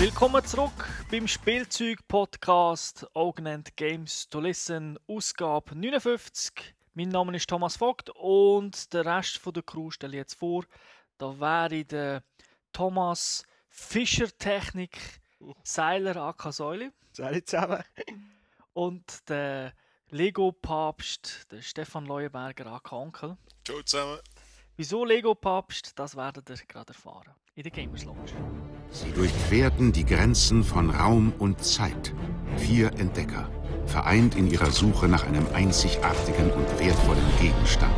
Willkommen zurück beim Spielzeug-Podcast Augment Games to Listen, Ausgabe 59. Mein Name ist Thomas Vogt und der Rest von der Crew stelle ich jetzt vor. Da wäre der Thomas Fischer Technik Seiler AK Säule Salut zusammen. und der Lego Papst, der Stefan Leuenberger AK Onkel. Ciao zusammen. Wieso Lego Papst, das werdet ihr gerade erfahren in der Gamers Lounge. Sie durchquerten die Grenzen von Raum und Zeit. Vier Entdecker, vereint in ihrer Suche nach einem einzigartigen und wertvollen Gegenstand.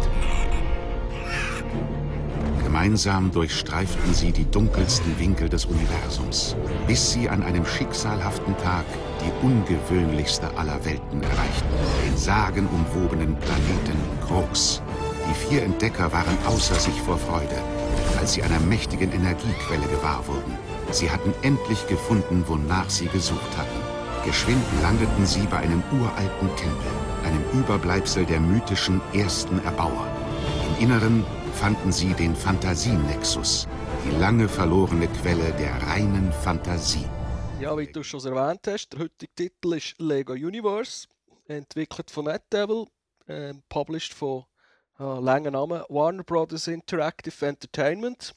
Gemeinsam durchstreiften sie die dunkelsten Winkel des Universums, bis sie an einem schicksalhaften Tag die ungewöhnlichste aller Welten erreichten, den sagenumwobenen Planeten Krux. Die vier Entdecker waren außer sich vor Freude, als sie einer mächtigen Energiequelle gewahr wurden. Sie hatten endlich gefunden, wonach sie gesucht hatten. Geschwind landeten sie bei einem uralten Tempel, einem Überbleibsel der mythischen ersten Erbauer. Im Inneren fanden sie den Fantasienexus, die lange verlorene Quelle der reinen Fantasie. Ja, wie du schon erwähnt hast, der heutige Titel ist Lego Universe, entwickelt von NetDevil, ähm, published von äh, langen Namen Warner Brothers Interactive Entertainment.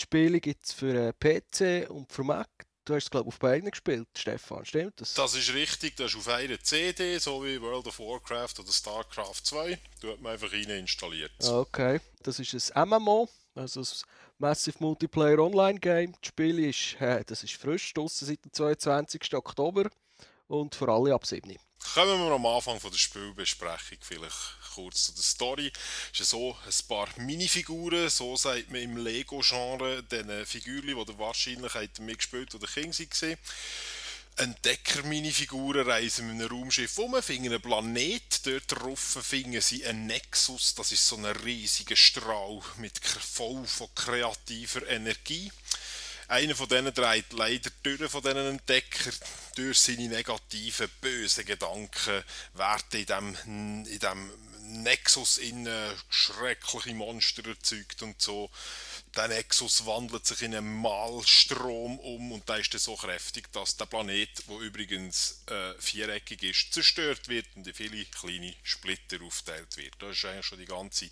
Die Spiele gibt es für äh, PC und für Mac. Du hast es, glaube ich, auf beiden gespielt, Stefan, stimmt das? Das ist richtig, das ist auf einer CD, so wie World of Warcraft oder StarCraft 2. Da hat man einfach rein installiert. Ah, Okay, das ist ein MMO, also ein Massive Multiplayer Online Game. Das Spiel ist, äh, das ist frisch, draussen seit dem 22. Oktober und für alle ab 7. Kommen wir am Anfang von der Spielbesprechung vielleicht kurz zu der Story. Es ist so ein paar Minifiguren, so sagt man im Lego-Genre, diese Figuren, die ihr wahrscheinlich habt ihr mitgespielt oder King waren. Entdecker-Minifiguren reisen mit einem Raumschiff um, finden einen Planet, dort drauf finden sie einen Nexus, das ist so ein riesiger Strahl mit voll von kreativer Energie. Einer von denen dreht leider durch von diesen Entdecker durch seine negativen, bösen Gedanken, werden in dem, in dem Nexus innen schreckliche Monster erzeugt und so. Der Nexus wandelt sich in einen Malstrom um und der ist dann so kräftig, dass der Planet, der übrigens äh, viereckig ist, zerstört wird und in viele kleine Splitter aufteilt wird. Das ist eigentlich schon die ganze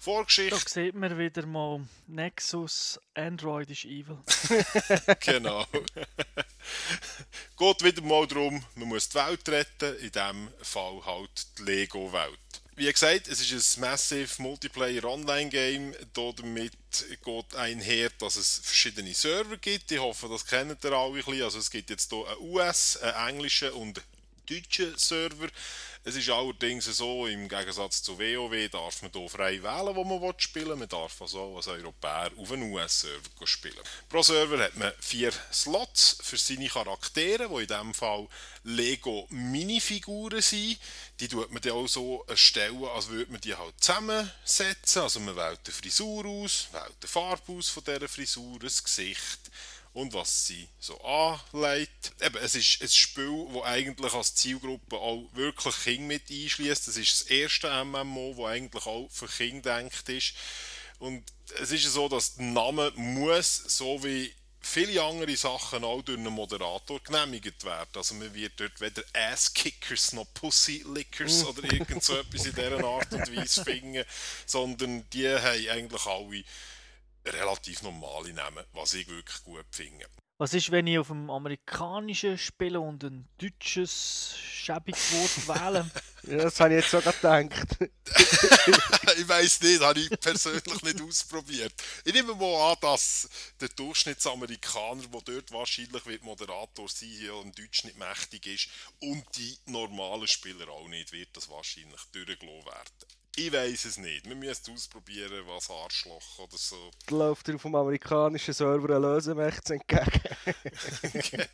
Da Vorgeschichte. sieht man wieder mal Nexus, Android ist evil. genau. Geht wieder mal darum, man muss die Welt retten, in diesem Fall halt die Lego-Welt. Wie gesagt, es ist ein Massive Multiplayer Online-Game. Damit geht einher, dass es verschiedene Server gibt. Ich hoffe, das kennt ihr alle ein bisschen. Also es gibt jetzt hier einen US, einen englischen und deutschen Server. Es ist allerdings so, im Gegensatz zu WoW darf man hier frei wählen, wo man spielen will. Man darf also als Europäer auf einen US-Server spielen. Pro Server hat man vier Slots für seine Charaktere, die in diesem Fall Lego Minifiguren sind. Die tut man dann auch so erstellen, als würde man die halt zusammensetzen. Also man wählt eine Frisur aus, wählt eine Farbe aus von dieser Frisur, ein Gesicht und was sie so anlegt. Eben, es ist ein Spiel, das eigentlich als Zielgruppe auch wirklich Kinder mit einschließt. Das ist das erste MMO, das eigentlich auch für Kinder gedacht ist. Und es ist ja so, dass der Name muss, so wie viele andere Sachen auch durch einen Moderator genehmigt werden. Also man wird dort weder Ass-Kickers noch Pussy-Lickers oder irgend so etwas in dieser Art und Weise finden, sondern die haben eigentlich alle relativ normale Namen, was ich wirklich gut finde. Was ist, wenn ich auf einem amerikanischen spiele und ein deutsches schäbiges Wort wähle? Ja, das habe ich jetzt sogar gedacht. ich weiß nicht, habe ich persönlich nicht ausprobiert. Ich nehme mal an, dass der Durchschnittsamerikaner, der dort wahrscheinlich wird Moderator sein ja im Deutsch nicht mächtig ist und die normalen Spieler auch nicht, wird das wahrscheinlich durchgelassen werden. Ich weiß es nicht. Wir müssen ausprobieren, was Arschloch oder so. Läuft dir auf dem amerikanischen Server ein Lösemächts entgegen.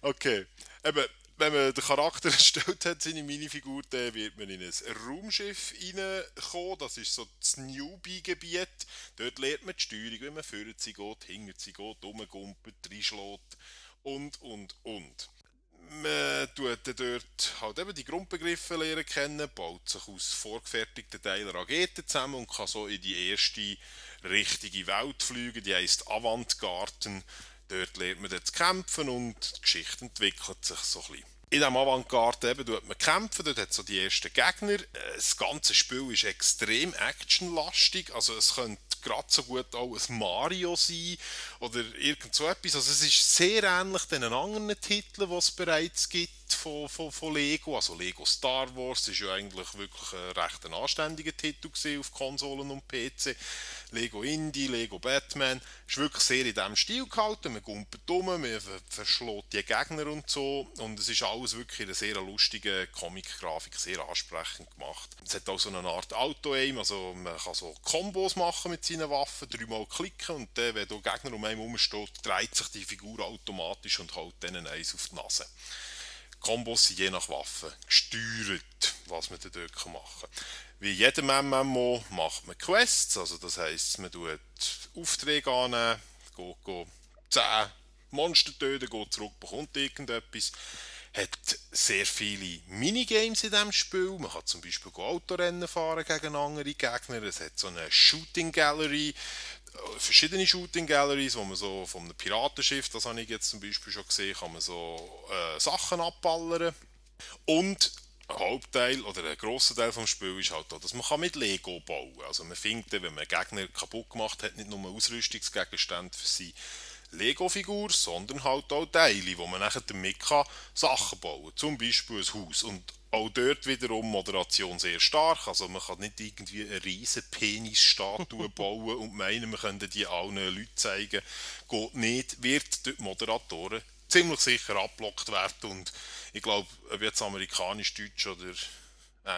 Okay. Eben, wenn man den Charakter erstellt hat, seine Minifigur, dann wird man in ein Raumschiff reinkommen. Das ist so das Newbie-Gebiet. Dort lernt man die Steuerung, wie man vorne sie geht, hinter sie geht, rumgumpelt, reinschlägt und, und, und. Man tut dort halt eben die Grundbegriffe lernen kennen, baut sich aus vorgefertigten Teilen Raketen zusammen und kann so in die erste richtige Welt fliegen, die heisst Avantgarten. Dort lernt man dann zu kämpfen und die Geschichte entwickelt sich so ein bisschen. In diesem Avantgarde eben tut man kämpfen, dort hat so die ersten Gegner. Das ganze Spiel ist extrem actionlastig, also es könnte gerade so gut auch ein Mario sein oder irgend so etwas. Also es ist sehr ähnlich den anderen Titeln, die es bereits gibt von, von, von Lego. Also Lego Star Wars ist ja eigentlich wirklich ein recht anständiger Titel auf Konsolen und PC. Lego Indie, Lego Batman. Ist wirklich sehr in diesem Stil gehalten. Man gumpelt um, man verschlägt die Gegner und so. Und es ist alles wirklich in einer sehr lustigen Comic-Grafik, sehr ansprechend gemacht. Es hat auch so eine Art Auto-Aim, also man kann so Kombos machen mit seinen Waffen, dreimal klicken und dann, wenn der Gegner um einen herumsteht, dreht sich die Figur automatisch und haut denen eins auf die Nase. Kombos sind je nach Waffe gesteuert, was man dort machen kann. Wie jedem MMO macht man Quests, also das heisst, man tut Aufträge annehmen, geht, geht 10 Monster töten, geht zurück, bekommt irgendetwas. Hat sehr viele Minigames in diesem Spiel. Man kann zum Beispiel Autorennen fahren gegen andere Gegner. Es hat so eine Shooting Gallery, verschiedene Shooting Galleries, wo man so einem Piratenschiff, das habe ich jetzt zum Beispiel schon gesehen, kann man so äh, Sachen abballern. Und ein Hauptteil oder ein grosser Teil des Spiels ist halt auch, dass man mit Lego bauen kann. Also man findet, wenn man Gegner kaputt gemacht hat, nicht nur Ausrüstungsgegenstände für sie Lego-Figur, sondern halt auch Teile, wo man nachher damit kann Sachen bauen kann. Zum Beispiel ein Haus. Und auch dort wiederum Moderation sehr stark. Also man kann nicht irgendwie eine riesen Penisstatue bauen und meinen, wir könnten die allen Leuten zeigen. Geht nicht, wird durch die Moderatoren ziemlich sicher abblockt werden. Und ich glaube, ob jetzt amerikanisch, deutsch oder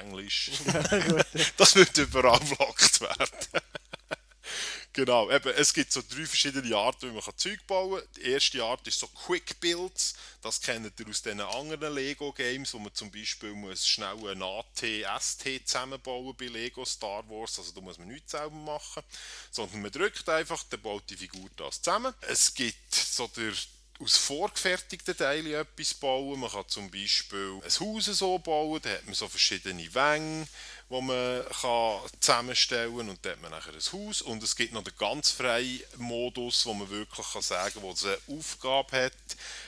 englisch, das wird überall blockt werden. Genau, eben, es gibt so drei verschiedene Arten, wie man Zeug bauen kann. Die erste Art ist so Quick Builds. Das kennt ihr aus den anderen Lego-Games, wo man zum Beispiel muss schnell ein AT, ST zusammenbauen bei Lego Star Wars. Also da muss man nichts selber machen, sondern man drückt einfach, dann baut die Figur das zusammen. Es gibt so der aus vorgefertigten Teilen etwas bauen. Man kann zum Beispiel ein Haus so bauen, da hat man so verschiedene Wänge, die man kann zusammenstellen kann und dann hat man nachher ein Haus. Und es gibt noch den ganz freien Modus, wo man wirklich kann sagen kann, wo eine Aufgabe hat.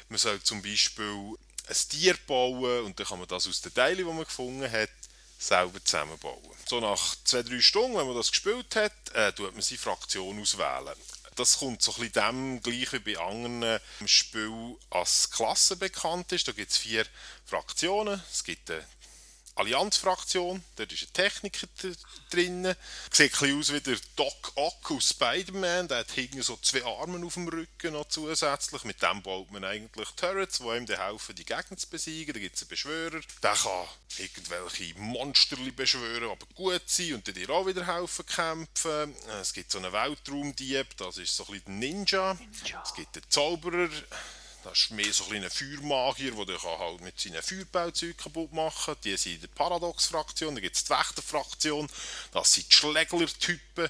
Man soll zum Beispiel ein Tier bauen und dann kann man das aus den Teilen, die man gefunden hat, selber zusammenbauen. So nach zwei, drei Stunden, wenn man das gespielt hat, äh, tut man seine Fraktion auswählen das kommt so ein dem gleich wie bei anderen Spielen als Klasse bekannt ist. Da gibt es vier Fraktionen. Es gibt eine Allianz-Fraktion, dort ist ein Techniker drin. Sieht ein bisschen aus wie der Doc Ock aus Spider-Man. Der hat hinten so zwei Arme auf dem Rücken noch zusätzlich. Mit dem baut man eigentlich Turrets, die ihm dann helfen, die Gegner zu besiegen. Da gibt es einen Beschwörer. Der kann irgendwelche Monster beschwören, aber gut sein und dir auch wieder helfen kämpfen. Es gibt so einen Weltraumdieb, das ist so ein bisschen Ninja. Ninja. Es gibt einen Zauberer. Das ist mehr so ein Feuermagier, der halt mit seinen Feuerbauzeugen kaputt machen kann. Die sind in der Paradox-Fraktion, dann gibt es die Wächter-Fraktion, das sind die Schlägler-Typen.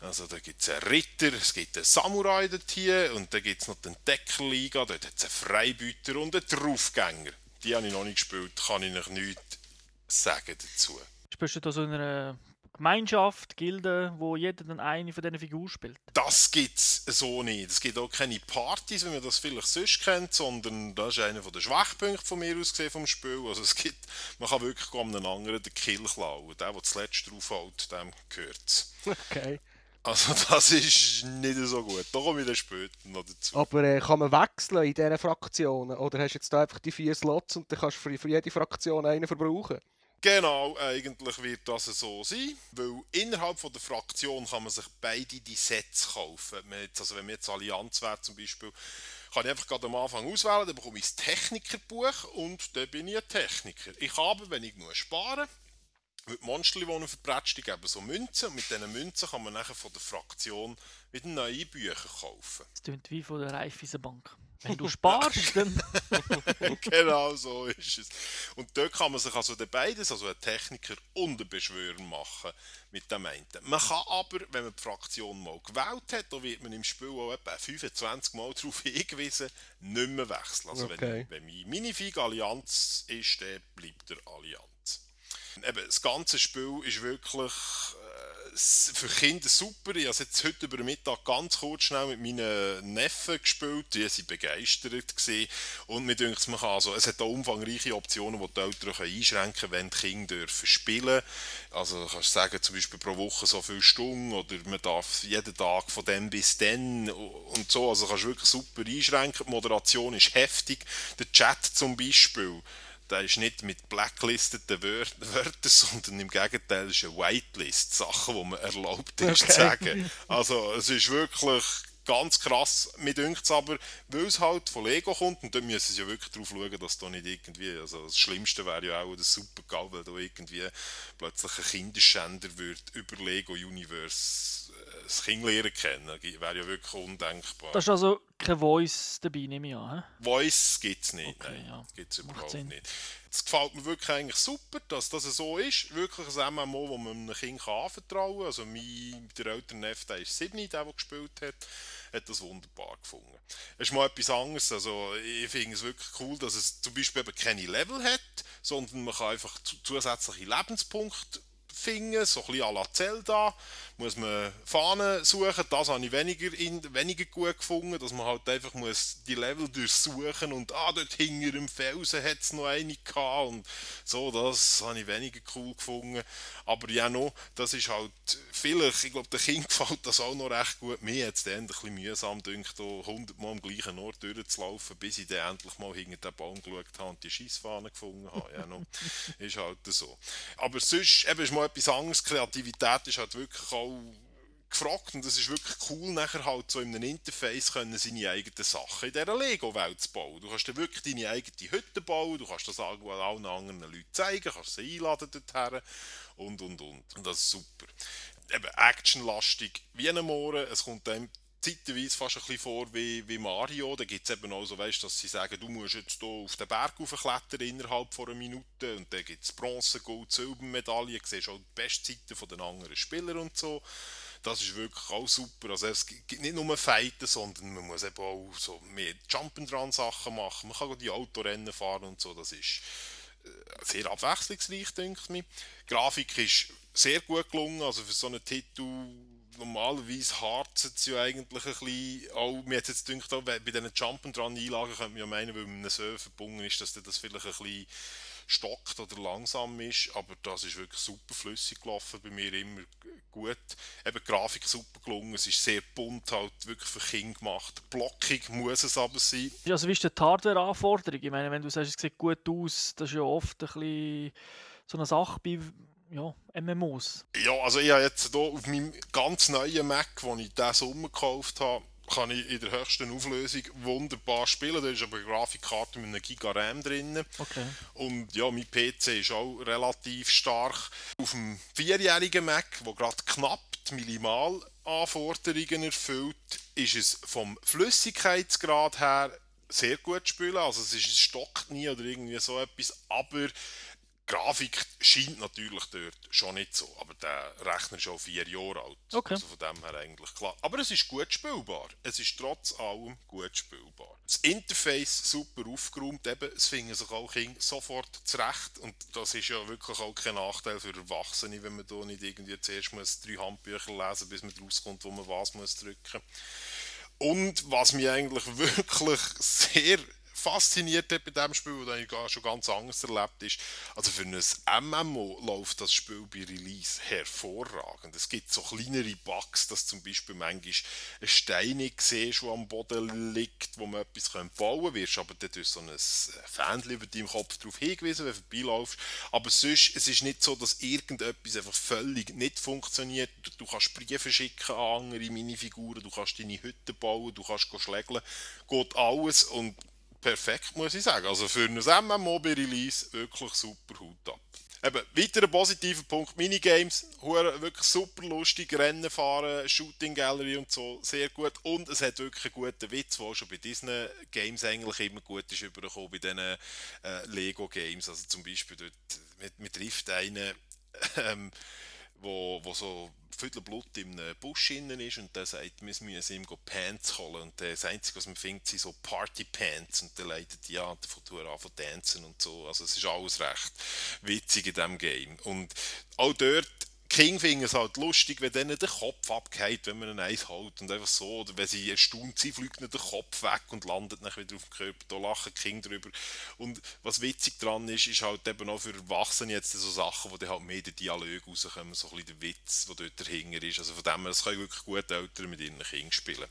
Also da gibt es einen Ritter, es gibt einen Samurai dort hier und dann gibt es noch den Deckerliga, dort hat es einen Freibüter und einen Draufgänger. Die habe ich noch nicht gespielt, kann ich noch nichts sagen dazu. Spielst du da so in einer Gemeinschaft, Gilde, wo jeder dann eine von diesen Figuren spielt? Das gibt es so nicht. Es gibt auch keine Partys, wie man das vielleicht sonst kennt, sondern das ist einer der Schwachpunkte von mir aus gesehen vom Spiel. Also es gibt, man kann wirklich einem anderen den Kill klauen. Der, der zuletzt draufhält, dem gehört es. Okay. Also das ist nicht so gut. Da komme ich dann später noch dazu. Aber äh, kann man wechseln in diesen Fraktionen? Oder hast du jetzt einfach die vier Slots und dann kannst du für, für jede Fraktion einen verbrauchen? Genau, eigentlich wird das so sein, weil innerhalb von der Fraktion kann man sich beide die Sets kaufen. also wenn wir jetzt Allianz wäre zum Beispiel, kann ich einfach gerade am Anfang auswählen, dann bekomme ich das Technikerbuch und dann bin ich ein Techniker. Ich habe, wenn ich nur weil die Monster, die verprätscht, die geben so Münzen und mit diesen Münzen kann man nachher von der Fraktion wieder neue Bücher kaufen. Das klingt wie von der Raiffeisenbank. Wenn du sparst, dann... genau so ist es. Und dort kann man sich also beides, also ein Techniker und ein Beschwörer machen mit dem einen. Man kann aber, wenn man die Fraktion mal gewählt hat, da wird man im Spiel auch etwa 25 Mal darauf hingewiesen, nicht mehr wechseln. Also okay. wenn, wenn meine Minifig Allianz ist, dann bleibt der Allianz. Eben, das ganze Spiel ist wirklich für Kinder super. Ich habe jetzt heute über den Mittag ganz kurz schnell mit meinen Neffen gespielt. Die waren begeistert. Gewesen. Und mir denkt, man kann also, es hat auch umfangreiche Optionen, die die Eltern einschränken können, wenn die Kinder dürfen spielen Also du kannst sagen, zum Beispiel pro Woche so viele Stunden oder man darf jeden Tag von dem bis dann und so. Also kannst du wirklich super einschränken. Die Moderation ist heftig. Der Chat zum Beispiel der ist nicht mit blacklisteten Wörtern, sondern im Gegenteil ist eine Whitelist, Sachen, die man erlaubt ist okay. zu sagen. Also es ist wirklich ganz krass. Mir dünkt es aber, weil es halt von Lego kommt, und da müssen sie ja wirklich darauf schauen, dass da nicht irgendwie, also das Schlimmste wäre ja auch das Super GAL, weil da irgendwie plötzlich ein Kinderschänder wird über Lego Universe das Kind lernen kennen. Wäre ja wirklich undenkbar. Das ist also kein Voice dabei, nehme ich an. He? Voice gibt es nicht, okay, nein, ja. gibt es überhaupt nicht. Es gefällt mir wirklich eigentlich super, dass das so ist. Wirklich ein MMO, das man einem Kind anvertrauen kann. Also mein, der ältere Neffe, der ist 7, der, der gespielt hat hat das wunderbar gefunden. Es ist mal etwas anderes. Also ich finde es wirklich cool, dass es zum Beispiel eben keine Level hat, sondern man kann einfach zusätzliche Lebenspunkte finden, so ein bisschen à la Zelda muss man Fahnen suchen. Das habe ich weniger, in, weniger gut gefunden, dass man halt einfach muss die Level durchsuchen und ah, dort hinter dem Felsen hat es noch eine gehabt und so, das habe ich weniger cool gefunden. Aber ja noch, das ist halt vielleicht, ich glaube, der Kind gefällt das auch noch recht gut. Mir hat es dann ein bisschen mühsam gedacht, 100 Mal am gleichen Ort durchzulaufen, bis ich dann endlich mal hinter den Baum geschaut habe und die Schießfahne gefunden habe. Ja, noch, ist halt so. Aber sonst eben ist mal etwas anderes. Kreativität ist halt wirklich auch gefragt und es ist wirklich cool, nachher halt so in einem Interface können seine eigenen Sachen in dieser Lego-Welt zu bauen. Du kannst dann wirklich deine eigene Hütte bauen, du kannst das allen anderen Leuten zeigen, kannst sie einladen dorthin und und und. Und das ist super. Eben actionlastig wie ein Mohren, es kommt dann zeitweise fast ein bisschen vor wie, wie Mario. Da gibt es eben auch so, weißt, dass sie sagen, du musst jetzt hier auf den Berg klettern innerhalb von einer Minute und dann gibt es Bronze, Gold, Silbermedaillen, du siehst auch die Bestzeiten der anderen Spieler und so. Das ist wirklich auch super. Also es gibt nicht nur Fighten, sondern man muss eben auch so mehr Jump-and-Run-Sachen machen. Man kann die Autorennen fahren und so. Das ist äh, sehr abwechslungsreich, denke ich. Die Grafik ist sehr gut gelungen, also für so einen Titel normalerweise harzt es ja eigentlich ein bisschen, auch, mir hat jetzt gedacht, auch bei diesen Jump-and-Run-Einlagen könnte man ja meinen, weil man Server verbunden ist, dass das vielleicht ein bisschen stockt oder langsam ist, aber das ist wirklich super flüssig gelaufen, bei mir immer gut. Eben die Grafik super gelungen, es ist sehr bunt, halt wirklich für Kinder gemacht. Blockig muss es aber sein. Also wie ist die Hardware-Anforderung? Ich meine, wenn du sagst, es sieht gut aus, das ist ja oft ein bisschen so eine Sache bei ja, MMOs. Ja, also ich habe jetzt hier auf meinem ganz neuen Mac, den ich diesen Sommer gekauft habe, kann ich in der höchsten Auflösung wunderbar spielen. Da ist aber eine Grafikkarte mit einem Giga RAM drin. Okay. Und ja, mein PC ist auch relativ stark. Auf dem vierjährigen Mac, der gerade knapp die Minimalanforderungen erfüllt, ist es vom Flüssigkeitsgrad her sehr gut zu spielen. Also es, ist, es stockt nie oder irgendwie so etwas, aber Grafik scheint natürlich dort schon nicht so, aber der Rechner ist schon vier Jahre alt. Okay. Also von dem her eigentlich klar. Aber es ist gut spielbar. Es ist trotz allem gut spielbar. Das Interface super aufgeräumt, eben, es finden sich auch Kinder sofort zurecht und das ist ja wirklich auch kein Nachteil für Erwachsene, wenn man da nicht irgendwie zuerst muss drei Handbücher lesen bis man rauskommt, wo man was muss drücken. Und was mich eigentlich wirklich sehr fasziniert hat bei diesem Spiel, das ich schon ganz anders erlebt ist, also für ein MMO läuft das Spiel bei Release hervorragend. Es gibt so kleinere Bugs, dass zum Beispiel manchmal ein Stein siehst, der am Boden liegt, wo man etwas bauen kann, wirst aber dann durch so ein Fähnchen über deinem Kopf darauf hingewiesen, wenn du vorbeilaufst. Aber sonst, es ist nicht so, dass irgendetwas einfach völlig nicht funktioniert. Du kannst Briefe schicken an andere Minifiguren, du kannst deine Hütte bauen, du kannst schlägeln, geht alles und perfekt, muss ich sagen. Also für ein MMO bei Release wirklich super Hut ab. Eben, weiterer positiver Punkt, Minigames, wirklich super lustig, Rennen fahren, Shooting Gallery und so, sehr gut. Und es hat wirklich einen guten Witz, der schon bei Disney Games eigentlich immer gut ist übergekommen, bei diesen äh, Lego Games. Also zum Beispiel dort, man, man trifft einen, ähm, wo, wo so Viertel Blut im Busch innen ist und der sagt, wir müssen ihm Pants holen und das Einzige, was man findet, sind so Party-Pants und der leitet die an, von Tour an von tanzen und so. Also es ist alles recht witzig in diesem Game. Und auch dort King finden es halt lustig, wenn denen der Kopf abgeht, wenn man ein Eis holt und einfach so, oder wenn sie erstaunt sind, fliegt nicht der Kopf weg und landet dann wieder auf dem Körper. Da lachen King drüber. Und was witzig dran ist, ist halt eben auch für Erwachsene jetzt so Sachen, wo dann halt mehr der Dialog rauskommen, so ein bisschen der Witz, der dort dahinter ist. Also von dem her, das können wirklich gut Eltern mit ihren Kindern spielen.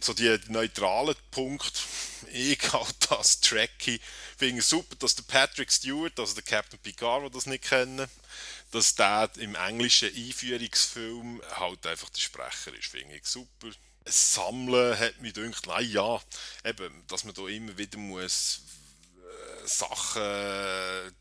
So die neutralen Punkte, ich halt das Tracky, finde ich super, dass der Patrick Stewart, also der Captain Picard, der das nicht kennen, dass der im englischen Einführungsfilm halt einfach der Sprecher ist, finde ich super. Sammeln hat mich gedacht, naja, eben, dass man da immer wieder muss äh, Sachen,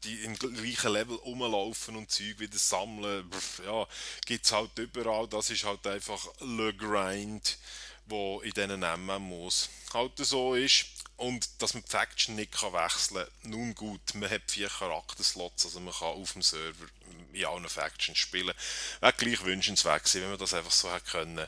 die im gleichen Level rumlaufen und Zeug wieder sammeln, ja, gibt es halt überall. Das ist halt einfach Le Grind, wo in diesen MMOs halt so ist und dass man die Faction nicht kann wechseln kann. Nun gut, man hat vier Charakterslots, also man kann auf dem Server in allen Factions spielen. Wäre gleich wünschenswert gewesen, wenn man das einfach so hätte können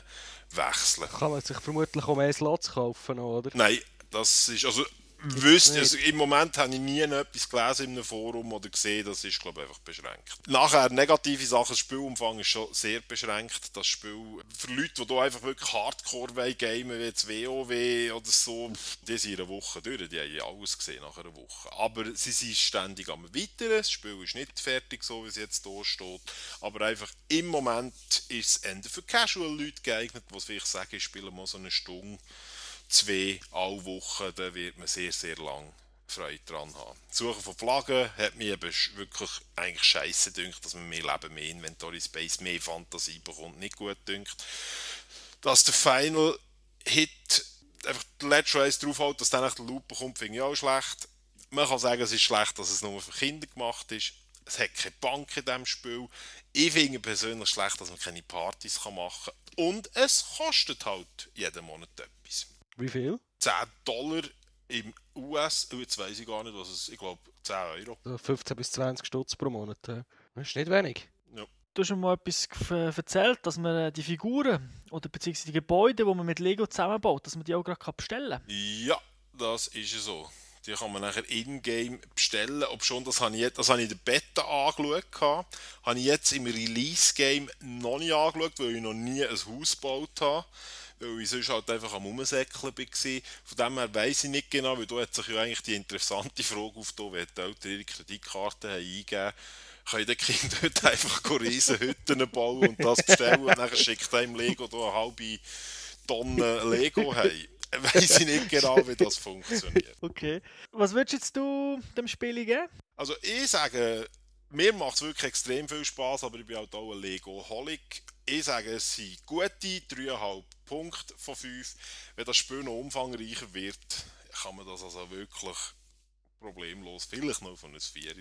wechseln. Kann man sich vermutlich auch mehr Slots kaufen, oder? Nein, das ist, also wüsste, also im Moment habe ich nie etwas gelesen in einem Forum oder gesehen, das ist glaube ich einfach beschränkt. Nachher, negative Sachen, das Spielumfang ist schon sehr beschränkt. Das Spiel, für Leute, die hier einfach wirklich Hardcore gamen wie jetzt WoW oder so, die sind eine Woche durch, die haben alles gesehen nach einer Woche. Aber sie sind ständig am Weiteren, das Spiel ist nicht fertig, so wie es jetzt hier steht, aber einfach im Moment ist es Ende für Casual-Leute geeignet, die vielleicht sagen, ich spiele mal so eine Stunde zwei alle Wochen, dann wird man sehr, sehr lang Freude dran haben. Die Suche von Flaggen hat mir wirklich eigentlich scheiße dünkt, dass man mehr Leben, mehr Inventory Space, mehr Fantasie bekommt, nicht gut dünkt. Dass der Final Hit einfach der letzte Race drauf hält, dass dann der Loop bekommt, finde ich auch schlecht. Man kann sagen, es ist schlecht, dass es nur für Kinder gemacht ist. Es hat keine Bank in diesem Spiel. Ich finde persönlich schlecht, dass man keine Partys machen kann. Und es kostet halt jeden Monat etwas. Wie viel? 10 Dollar im US, jetzt weiß ich gar nicht, was es ich glaube 10 Euro. 15 bis 20 Stutz pro Monat. Das ist nicht wenig. Ja. Du hast schon mal etwas erzählt, dass man äh, die Figuren oder beziehungsweise die Gebäude, die man mit Lego zusammenbaut, dass man die auch gerade bestellen kann. Ja, das ist so. Die kann man nachher in-game bestellen. Ob schon, das habe ich, das habe ich in der Beta angeschaut. Habe ich jetzt im Release-Game noch nicht angeschaut, weil ich noch nie ein Haus gebaut habe weil ich sonst halt einfach am Umsäckeln war. Von dem her weiss ich nicht genau, weil da hat sich ja eigentlich die interessante Frage aufgetan, wie die Eltern ihre Kreditkarte haben eingegeben können die Kinder dort einfach riesen Hütten bauen und das bestellen und dann schickt einem Lego da eine halbe Tonne Lego heim. Weiß ich nicht genau, wie das funktioniert. Okay. Was würdest du dem Spiel geben? Also ich sage, mir macht es wirklich extrem viel Spaß, aber ich bin halt auch ein Lego-Holic. Ich sage, es sind gute 3,5 Punkte von 5. Wenn das Spiel noch umfangreicher wird, kann man das also wirklich problemlos, vielleicht noch von einem 4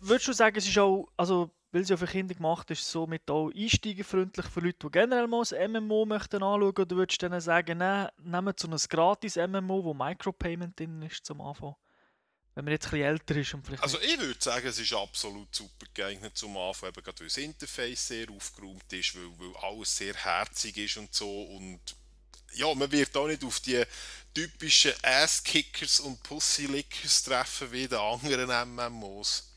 Würdest du sagen, es ist auch, also weil es ja für Kinder gemacht ist, somit auch einsteigerfreundlich für Leute, die generell mal ein MMO möchten anschauen, oder würdest du denen sagen, nein, nehmt so ein gratis MMO, wo Micropayment drin ist zum Anfang? Wenn man jetzt ein bisschen älter ist und vielleicht. Also ich würde sagen, es ist absolut super geeignet zum Anfang, eben gerade weil das Interface sehr aufgeräumt ist, weil, weil alles sehr herzig ist und so und ja, man wird auch nicht auf die typischen Ass-Kickers und Pussy-Lickers treffen wie den anderen MMOs.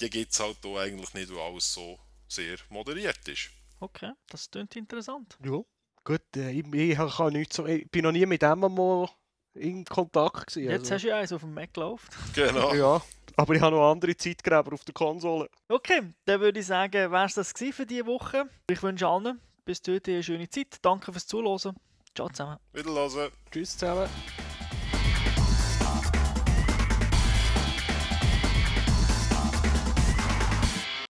Die gibt es halt hier eigentlich nicht, weil alles so sehr moderiert ist. Okay, das klingt interessant. Ja, gut, äh, ich, ich, kann nichts so, ich bin noch nie mit MMO in Kontakt gewesen. Jetzt also. hast du ja eins auf dem Mac gelaufen. Genau. ja, aber ich habe noch andere Zeitgräber auf der Konsole. Okay, dann würde ich sagen, wäre es das für diese Woche. Ich wünsche allen bis heute eine schöne Zeit. Danke fürs Zuhören. Ciao zusammen. Wiederhören. Tschüss zusammen.